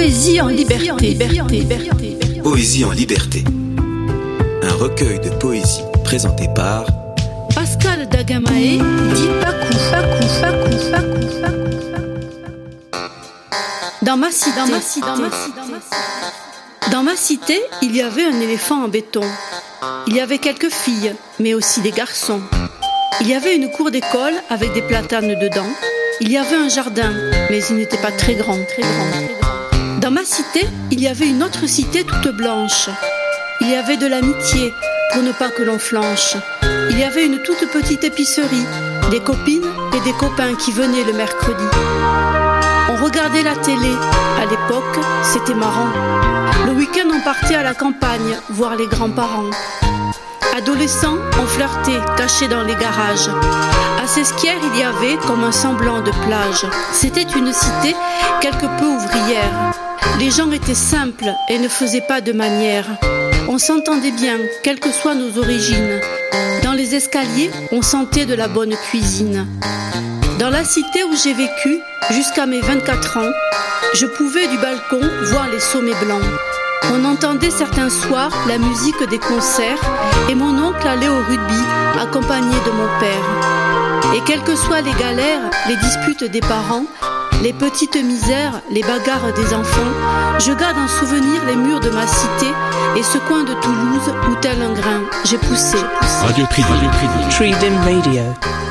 Poésie en liberté. Poésie en liberté. Un recueil de poésie présenté par Pascal Dagamae dit Pakou, Pakou, Pakou, Pakou, Pakou. Dans ma cité, dans ma cité, dans ma cité, dans ma cité, il y avait un éléphant en béton. Il y avait quelques filles, mais aussi des garçons. Il y avait une cour d'école avec des platanes dedans. Il y avait un jardin, mais il n'était pas très grand, très grand, très grand. Dans ma cité, il y avait une autre cité toute blanche. Il y avait de l'amitié pour ne pas que l'on flanche. Il y avait une toute petite épicerie, des copines et des copains qui venaient le mercredi. On regardait la télé. À l'époque, c'était marrant. Le week-end, on partait à la campagne voir les grands-parents. Adolescents, on flirtait, cachés dans les garages. À Sesquières, il y avait comme un semblant de plage. C'était une cité quelque peu ouvrière. Les gens étaient simples et ne faisaient pas de manières. On s'entendait bien, quelles que soient nos origines. Dans les escaliers, on sentait de la bonne cuisine. Dans la cité où j'ai vécu, jusqu'à mes 24 ans, je pouvais du balcon voir les sommets blancs. On entendait certains soirs la musique des concerts et mon oncle allait au rugby accompagné de mon père. Et quelles que soient les galères, les disputes des parents, les petites misères, les bagarres des enfants, je garde en souvenir les murs de ma cité et ce coin de Toulouse où tel un grain, j'ai poussé. Radio Tridim. Radio Tridim. Tridim Radio.